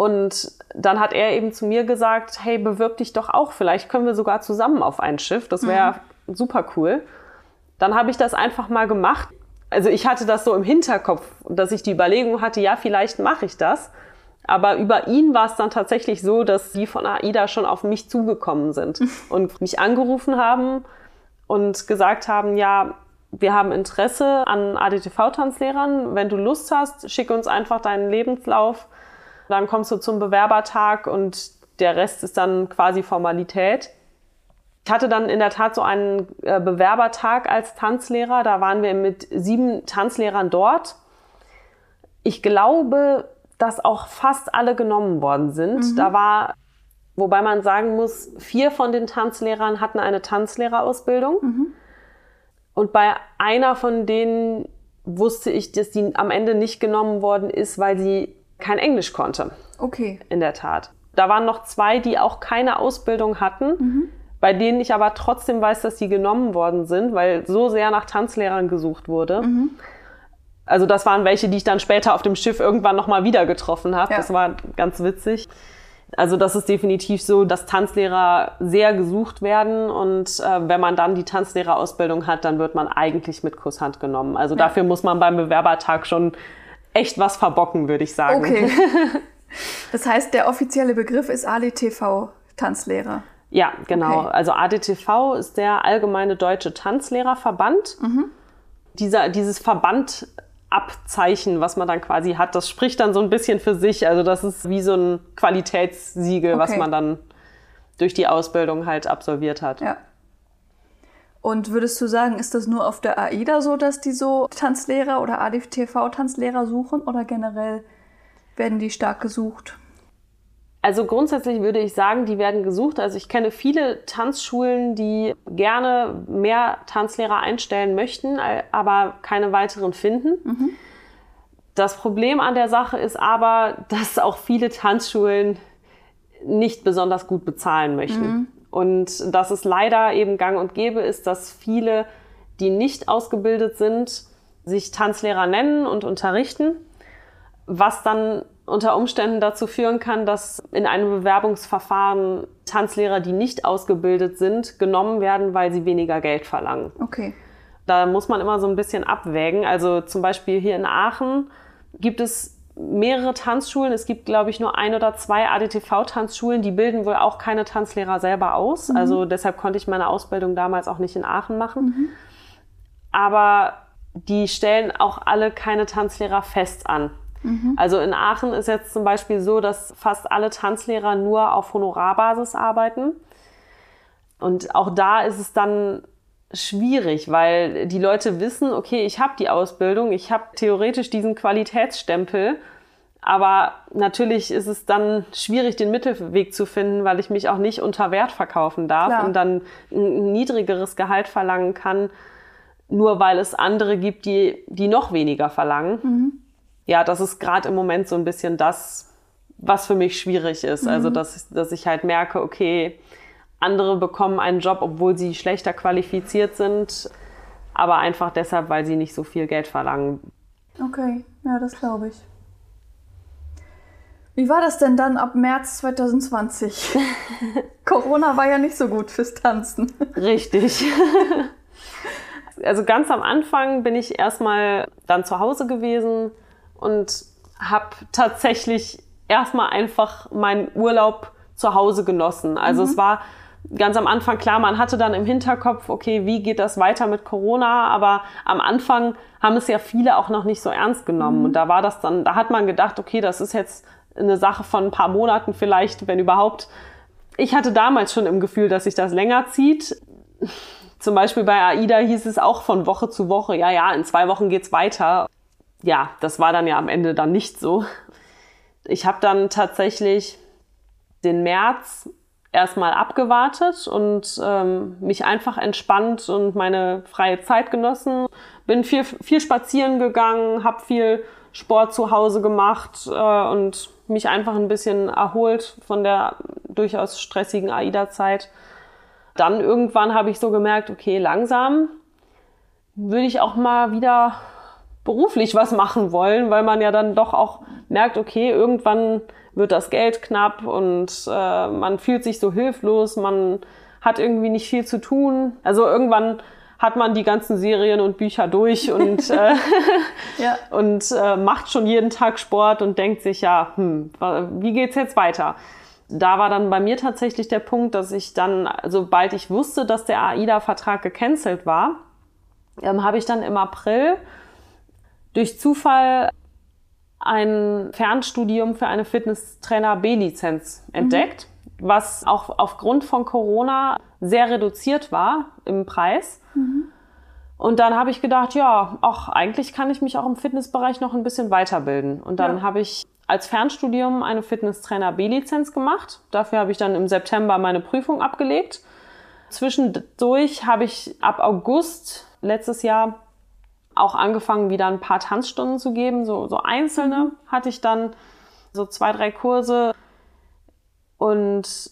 Und dann hat er eben zu mir gesagt, hey, bewirb dich doch auch, vielleicht können wir sogar zusammen auf ein Schiff, das wäre mhm. super cool. Dann habe ich das einfach mal gemacht. Also ich hatte das so im Hinterkopf, dass ich die Überlegung hatte, ja, vielleicht mache ich das. Aber über ihn war es dann tatsächlich so, dass die von AIDA schon auf mich zugekommen sind und mich angerufen haben und gesagt haben, ja, wir haben Interesse an ADTV-Tanzlehrern. Wenn du Lust hast, schick uns einfach deinen Lebenslauf dann kommst du zum Bewerbertag und der Rest ist dann quasi Formalität. Ich hatte dann in der Tat so einen äh, Bewerbertag als Tanzlehrer. Da waren wir mit sieben Tanzlehrern dort. Ich glaube, dass auch fast alle genommen worden sind. Mhm. Da war, wobei man sagen muss, vier von den Tanzlehrern hatten eine Tanzlehrerausbildung. Mhm. Und bei einer von denen wusste ich, dass die am Ende nicht genommen worden ist, weil sie kein Englisch konnte. Okay. In der Tat. Da waren noch zwei, die auch keine Ausbildung hatten. Mhm. bei denen ich aber trotzdem weiß, dass die genommen worden sind, weil so sehr nach Tanzlehrern gesucht wurde. Mhm. Also das waren welche, die ich dann später auf dem Schiff irgendwann nochmal wieder getroffen habe. Ja. Das war ganz witzig. Also das ist definitiv so, dass Tanzlehrer sehr gesucht werden und äh, wenn man dann die Tanzlehrerausbildung hat, dann wird man eigentlich mit Kusshand genommen. Also ja. dafür muss man beim Bewerbertag schon echt was verbocken, würde ich sagen. Okay. Das heißt, der offizielle Begriff ist ADTV Tanzlehrer. Ja, genau. Okay. Also ADTV ist der allgemeine deutsche Tanzlehrerverband. Mhm. Dieser, dieses Verband Abzeichen, was man dann quasi hat, das spricht dann so ein bisschen für sich. Also das ist wie so ein Qualitätssiegel, okay. was man dann durch die Ausbildung halt absolviert hat. Ja. Und würdest du sagen, ist das nur auf der AIDA so, dass die so Tanzlehrer oder ADTV-Tanzlehrer suchen oder generell werden die stark gesucht? Also grundsätzlich würde ich sagen, die werden gesucht. Also ich kenne viele Tanzschulen, die gerne mehr Tanzlehrer einstellen möchten, aber keine weiteren finden. Mhm. Das Problem an der Sache ist aber, dass auch viele Tanzschulen nicht besonders gut bezahlen möchten. Mhm. Und dass es leider eben gang und gäbe ist, dass viele, die nicht ausgebildet sind, sich Tanzlehrer nennen und unterrichten, was dann unter Umständen dazu führen kann, dass in einem Bewerbungsverfahren Tanzlehrer, die nicht ausgebildet sind, genommen werden, weil sie weniger Geld verlangen. Okay. Da muss man immer so ein bisschen abwägen. Also zum Beispiel hier in Aachen gibt es mehrere Tanzschulen. Es gibt, glaube ich, nur ein oder zwei ADTV-Tanzschulen. Die bilden wohl auch keine Tanzlehrer selber aus. Mhm. Also deshalb konnte ich meine Ausbildung damals auch nicht in Aachen machen. Mhm. Aber die stellen auch alle keine Tanzlehrer fest an. Mhm. Also in Aachen ist jetzt zum Beispiel so, dass fast alle Tanzlehrer nur auf Honorarbasis arbeiten. Und auch da ist es dann schwierig, weil die Leute wissen, okay, ich habe die Ausbildung, ich habe theoretisch diesen Qualitätsstempel, aber natürlich ist es dann schwierig, den Mittelweg zu finden, weil ich mich auch nicht unter Wert verkaufen darf Klar. und dann ein niedrigeres Gehalt verlangen kann, nur weil es andere gibt, die, die noch weniger verlangen. Mhm ja, das ist gerade im Moment so ein bisschen das, was für mich schwierig ist. Also, mhm. Also, dass, dass ich halt merke, okay, andere bekommen einen Job, obwohl sie schlechter qualifiziert sind, aber einfach deshalb, weil sie nicht so viel Geld verlangen. Okay, ja, das glaube ich. Wie war das denn dann ab März 2020? Corona war ja nicht so gut fürs Tanzen. Richtig. also ganz am Anfang bin ich erstmal dann zu Hause gewesen, und habe tatsächlich erstmal einfach meinen Urlaub zu Hause genossen. Also mhm. es war ganz am Anfang klar, man hatte dann im Hinterkopf, okay, wie geht das weiter mit Corona? Aber am Anfang haben es ja viele auch noch nicht so ernst genommen. Mhm. Und da war das dann, da hat man gedacht, okay, das ist jetzt eine Sache von ein paar Monaten vielleicht, wenn überhaupt. Ich hatte damals schon im Gefühl, dass sich das länger zieht. Zum Beispiel bei AIDA hieß es auch von Woche zu Woche, ja, ja, in zwei Wochen geht's weiter ja, das war dann ja am Ende dann nicht so. Ich habe dann tatsächlich den März erstmal abgewartet und ähm, mich einfach entspannt und meine freie Zeit genossen. Bin viel, viel spazieren gegangen, habe viel Sport zu Hause gemacht äh, und mich einfach ein bisschen erholt von der durchaus stressigen AIDA-Zeit. Dann irgendwann habe ich so gemerkt, okay, langsam würde ich auch mal wieder beruflich was machen wollen, weil man ja dann doch auch merkt, okay, irgendwann wird das Geld knapp und äh, man fühlt sich so hilflos, man hat irgendwie nicht viel zu tun. Also irgendwann hat man die ganzen Serien und Bücher durch und, äh, ja. und äh, macht schon jeden Tag Sport und denkt sich, ja, hm, wie geht's jetzt weiter? Da war dann bei mir tatsächlich der Punkt, dass ich dann, sobald ich wusste, dass der AIDA-Vertrag gecancelt war, ähm, habe ich dann im April durch Zufall ein Fernstudium für eine Fitnesstrainer B-Lizenz entdeckt, mhm. was auch aufgrund von Corona sehr reduziert war im Preis. Mhm. Und dann habe ich gedacht, ja, auch eigentlich kann ich mich auch im Fitnessbereich noch ein bisschen weiterbilden. Und dann ja. habe ich als Fernstudium eine Fitnesstrainer B-Lizenz gemacht. Dafür habe ich dann im September meine Prüfung abgelegt. Zwischendurch habe ich ab August letztes Jahr auch angefangen, wieder ein paar Tanzstunden zu geben. So, so einzelne mhm. hatte ich dann, so zwei, drei Kurse. Und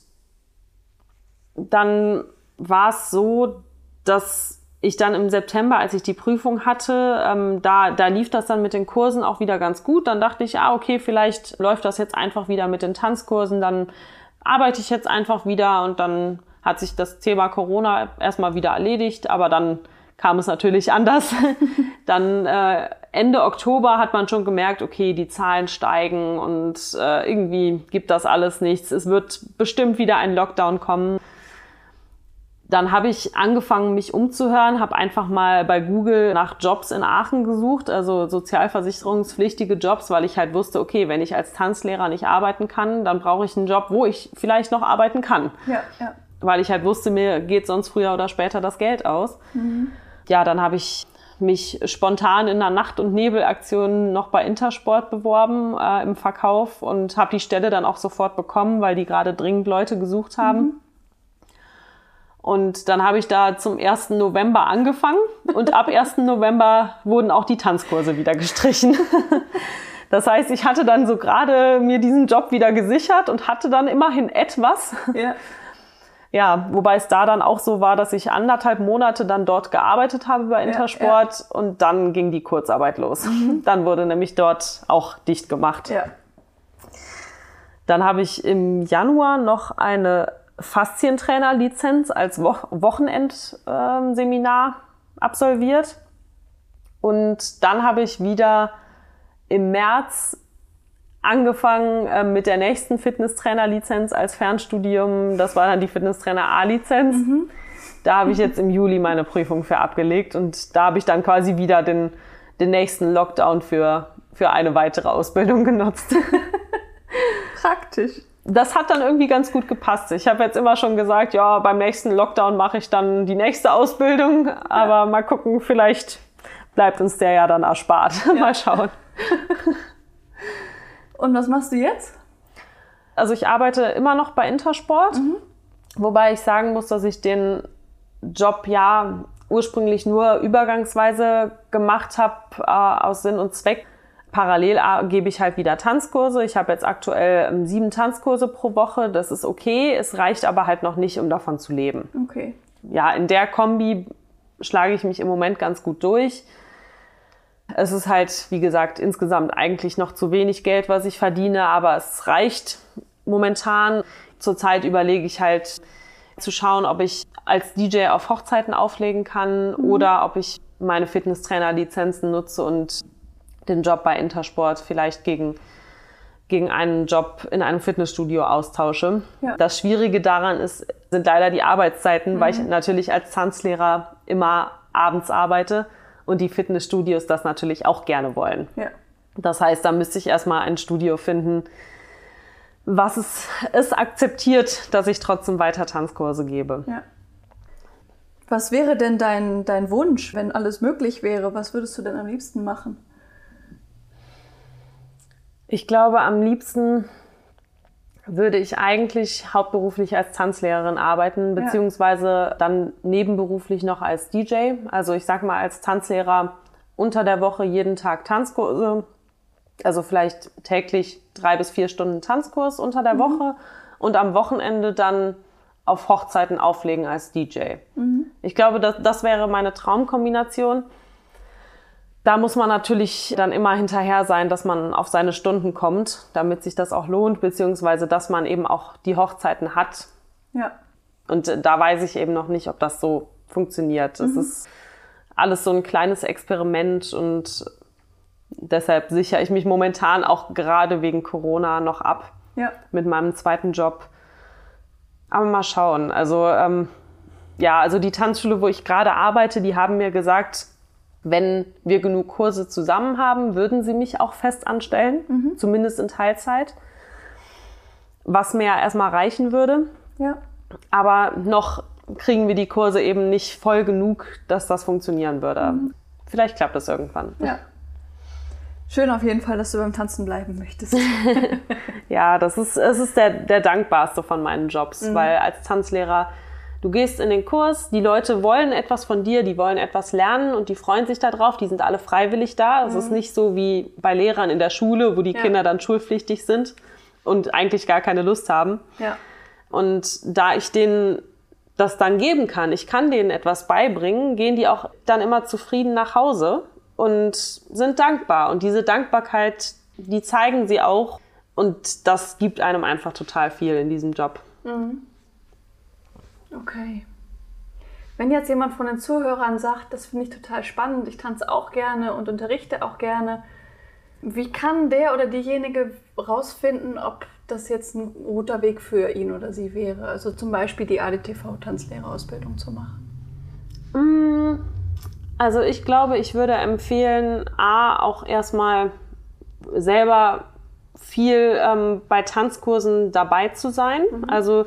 dann war es so, dass ich dann im September, als ich die Prüfung hatte, ähm, da, da lief das dann mit den Kursen auch wieder ganz gut. Dann dachte ich, ah, okay, vielleicht läuft das jetzt einfach wieder mit den Tanzkursen, dann arbeite ich jetzt einfach wieder und dann hat sich das Thema Corona erstmal wieder erledigt, aber dann kam es natürlich anders. dann äh, Ende Oktober hat man schon gemerkt, okay, die Zahlen steigen und äh, irgendwie gibt das alles nichts. Es wird bestimmt wieder ein Lockdown kommen. Dann habe ich angefangen, mich umzuhören, habe einfach mal bei Google nach Jobs in Aachen gesucht, also sozialversicherungspflichtige Jobs, weil ich halt wusste, okay, wenn ich als Tanzlehrer nicht arbeiten kann, dann brauche ich einen Job, wo ich vielleicht noch arbeiten kann. Ja, ja. Weil ich halt wusste, mir geht sonst früher oder später das Geld aus. Mhm. Ja, dann habe ich mich spontan in einer Nacht- und Nebelaktion noch bei Intersport beworben äh, im Verkauf und habe die Stelle dann auch sofort bekommen, weil die gerade dringend Leute gesucht haben. Mhm. Und dann habe ich da zum 1. November angefangen und ab 1. November wurden auch die Tanzkurse wieder gestrichen. Das heißt, ich hatte dann so gerade mir diesen Job wieder gesichert und hatte dann immerhin etwas. Ja. Ja, wobei es da dann auch so war, dass ich anderthalb Monate dann dort gearbeitet habe bei Intersport ja, ja. und dann ging die Kurzarbeit los. Mhm. Dann wurde nämlich dort auch dicht gemacht. Ja. Dann habe ich im Januar noch eine Faszientrainer-Lizenz als Wo Wochenendseminar absolviert. Und dann habe ich wieder im März angefangen äh, mit der nächsten Fitnesstrainer-Lizenz als Fernstudium. Das war dann die Fitnesstrainer A-Lizenz. Mhm. Da habe ich jetzt im Juli meine Prüfung für abgelegt und da habe ich dann quasi wieder den, den nächsten Lockdown für, für eine weitere Ausbildung genutzt. Praktisch das hat dann irgendwie ganz gut gepasst. Ich habe jetzt immer schon gesagt, ja, beim nächsten Lockdown mache ich dann die nächste Ausbildung, aber ja. mal gucken, vielleicht bleibt uns der ja dann erspart. Ja. mal schauen. Und was machst du jetzt? Also ich arbeite immer noch bei Intersport, mhm. wobei ich sagen muss, dass ich den Job ja ursprünglich nur übergangsweise gemacht habe äh, aus Sinn und Zweck Parallel gebe ich halt wieder Tanzkurse. Ich habe jetzt aktuell ähm, sieben Tanzkurse pro Woche. Das ist okay. Es reicht aber halt noch nicht, um davon zu leben. Okay. Ja, in der Kombi schlage ich mich im Moment ganz gut durch. Es ist halt, wie gesagt, insgesamt eigentlich noch zu wenig Geld, was ich verdiene, aber es reicht momentan. Zurzeit überlege ich halt zu schauen, ob ich als DJ auf Hochzeiten auflegen kann mhm. oder ob ich meine Fitnesstrainer-Lizenzen nutze und den Job bei Intersport vielleicht gegen, gegen einen Job in einem Fitnessstudio austausche. Ja. Das Schwierige daran ist, sind leider die Arbeitszeiten, mhm. weil ich natürlich als Tanzlehrer immer abends arbeite und die Fitnessstudios das natürlich auch gerne wollen. Ja. Das heißt, da müsste ich erstmal ein Studio finden, was es, es akzeptiert, dass ich trotzdem weiter Tanzkurse gebe. Ja. Was wäre denn dein, dein Wunsch, wenn alles möglich wäre? Was würdest du denn am liebsten machen? Ich glaube, am liebsten würde ich eigentlich hauptberuflich als Tanzlehrerin arbeiten, beziehungsweise dann nebenberuflich noch als DJ. Also ich sag mal als Tanzlehrer unter der Woche jeden Tag Tanzkurse, also vielleicht täglich drei bis vier Stunden Tanzkurs unter der mhm. Woche und am Wochenende dann auf Hochzeiten auflegen als DJ. Mhm. Ich glaube, das, das wäre meine Traumkombination. Da muss man natürlich dann immer hinterher sein, dass man auf seine Stunden kommt, damit sich das auch lohnt, beziehungsweise dass man eben auch die Hochzeiten hat. Ja. Und da weiß ich eben noch nicht, ob das so funktioniert. Es mhm. ist alles so ein kleines Experiment und deshalb sichere ich mich momentan auch gerade wegen Corona noch ab ja. mit meinem zweiten Job. Aber mal schauen. Also ähm, ja, also die Tanzschule, wo ich gerade arbeite, die haben mir gesagt, wenn wir genug Kurse zusammen haben, würden sie mich auch fest anstellen, mhm. zumindest in Teilzeit. Was mir ja erstmal reichen würde. Ja. Aber noch kriegen wir die Kurse eben nicht voll genug, dass das funktionieren würde. Mhm. Vielleicht klappt das irgendwann. Ja. Schön auf jeden Fall, dass du beim Tanzen bleiben möchtest. ja, das ist, es ist der, der dankbarste von meinen Jobs, mhm. weil als Tanzlehrer Du gehst in den Kurs, die Leute wollen etwas von dir, die wollen etwas lernen und die freuen sich darauf, die sind alle freiwillig da. Es mhm. ist nicht so wie bei Lehrern in der Schule, wo die ja. Kinder dann schulpflichtig sind und eigentlich gar keine Lust haben. Ja. Und da ich denen das dann geben kann, ich kann denen etwas beibringen, gehen die auch dann immer zufrieden nach Hause und sind dankbar. Und diese Dankbarkeit, die zeigen sie auch. Und das gibt einem einfach total viel in diesem Job. Mhm. Okay. Wenn jetzt jemand von den Zuhörern sagt, das finde ich total spannend, ich tanze auch gerne und unterrichte auch gerne, wie kann der oder diejenige rausfinden, ob das jetzt ein guter Weg für ihn oder sie wäre? Also zum Beispiel die ADTV-Tanzlehrerausbildung zu machen. Mm, also ich glaube, ich würde empfehlen, A, auch erstmal selber viel ähm, bei Tanzkursen dabei zu sein. Mhm. Also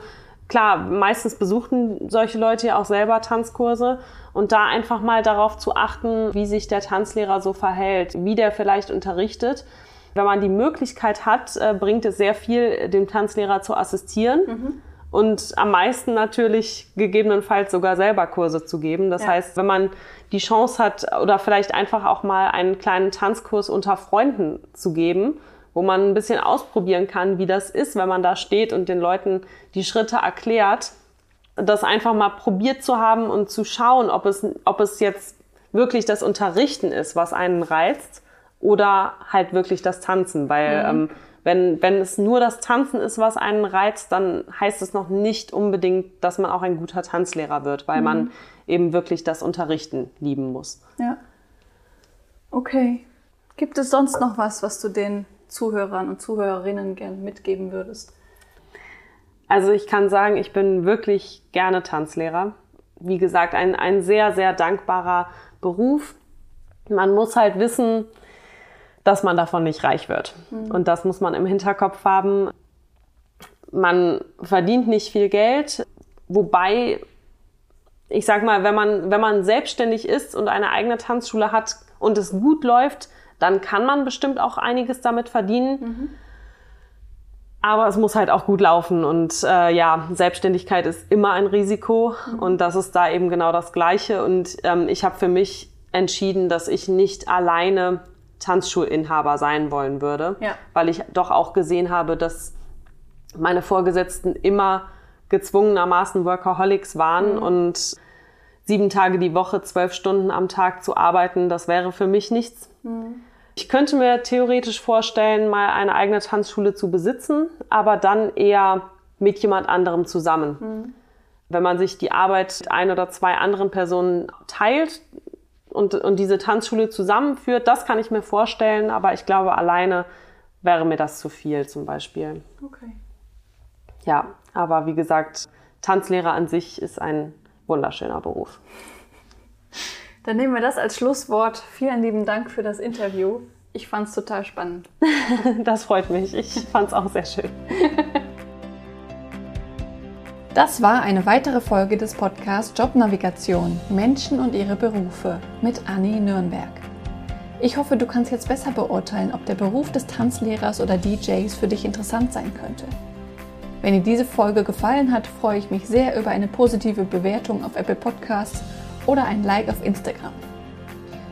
klar, meistens besuchten solche Leute ja auch selber Tanzkurse und da einfach mal darauf zu achten, wie sich der Tanzlehrer so verhält, wie der vielleicht unterrichtet. Wenn man die Möglichkeit hat, äh, bringt es sehr viel, dem Tanzlehrer zu assistieren. Mhm. Und am meisten natürlich gegebenenfalls sogar selber Kurse zu geben. Das ja. heißt, wenn man die Chance hat oder vielleicht einfach auch mal einen kleinen Tanzkurs unter Freunden zu geben, wo man ein bisschen ausprobieren kann, wie das ist, wenn man da steht und den Leuten die Schritte erklärt, das einfach mal probiert zu haben und zu schauen, ob es, ob es jetzt wirklich das Unterrichten ist, was einen reizt oder halt wirklich das Tanzen, weil mhm. ähm, wenn, wenn es nur das Tanzen ist, was einen reizt, dann heißt es noch nicht unbedingt, dass man auch ein guter Tanzlehrer wird, weil mhm. man eben wirklich das Unterrichten lieben muss. Ja. Okay. Gibt es sonst noch was, was du den Zuhörern und Zuhörerinnen gern mitgeben würdest? Also ich kann sagen, ich bin wirklich gerne Tanzlehrer. Wie gesagt, ein, ein sehr, sehr dankbarer Beruf. Man muss halt wissen, dass man davon nicht reich wird. Mhm. Und das muss man im Hinterkopf haben. Man verdient nicht viel Geld, wobei ich sag mal, wenn man, wenn man selbstständig ist und eine eigene Tanzschule hat und es gut läuft, dann kann man bestimmt auch einiges damit verdienen. Mhm. Aber es muss halt auch gut laufen und äh, ja, Selbstständigkeit ist immer ein Risiko mhm. und das ist da eben genau das Gleiche. Und ähm, ich habe für mich entschieden, dass ich nicht alleine Tanzschulinhaber sein wollen würde, ja. weil ich doch auch gesehen habe, dass meine Vorgesetzten immer gezwungenermaßen Workaholics waren mhm. und sieben Tage die Woche, zwölf Stunden am Tag zu arbeiten, das wäre für mich nichts. Mhm. Ich könnte mir theoretisch vorstellen, mal eine eigene Tanzschule zu besitzen, aber dann eher mit jemand anderem zusammen. Mhm. Wenn man sich die Arbeit mit ein oder zwei anderen Personen teilt und, und diese Tanzschule zusammenführt, das kann ich mir vorstellen, aber ich glaube, alleine wäre mir das zu viel zum Beispiel. Okay. Ja, aber wie gesagt, Tanzlehrer an sich ist ein wunderschöner Beruf. Dann nehmen wir das als Schlusswort. Vielen lieben Dank für das Interview. Ich fand es total spannend. das freut mich. Ich fand es auch sehr schön. Das war eine weitere Folge des Podcasts Jobnavigation Menschen und ihre Berufe mit Anni Nürnberg. Ich hoffe, du kannst jetzt besser beurteilen, ob der Beruf des Tanzlehrers oder DJs für dich interessant sein könnte. Wenn dir diese Folge gefallen hat, freue ich mich sehr über eine positive Bewertung auf Apple Podcasts oder ein Like auf Instagram.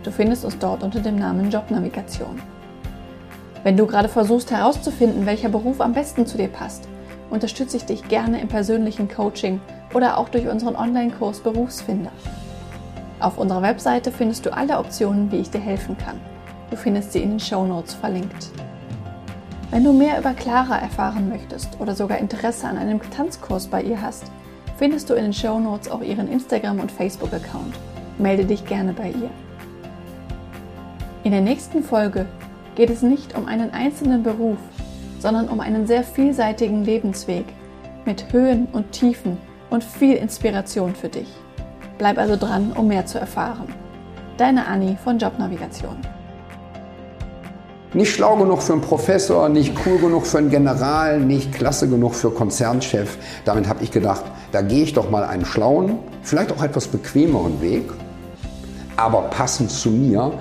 Du findest uns dort unter dem Namen Jobnavigation. Wenn du gerade versuchst herauszufinden, welcher Beruf am besten zu dir passt, unterstütze ich dich gerne im persönlichen Coaching oder auch durch unseren Online-Kurs Berufsfinder. Auf unserer Webseite findest du alle Optionen, wie ich dir helfen kann. Du findest sie in den Show Notes verlinkt. Wenn du mehr über Clara erfahren möchtest oder sogar Interesse an einem Tanzkurs bei ihr hast, findest du in den Show Notes auch ihren Instagram- und Facebook-Account. Melde dich gerne bei ihr. In der nächsten Folge geht es nicht um einen einzelnen Beruf, sondern um einen sehr vielseitigen Lebensweg mit Höhen und Tiefen und viel Inspiration für dich. Bleib also dran, um mehr zu erfahren. Deine Anni von Jobnavigation. Nicht schlau genug für einen Professor, nicht cool genug für einen General, nicht klasse genug für Konzernchef. Damit habe ich gedacht, da gehe ich doch mal einen schlauen, vielleicht auch etwas bequemeren Weg, aber passend zu mir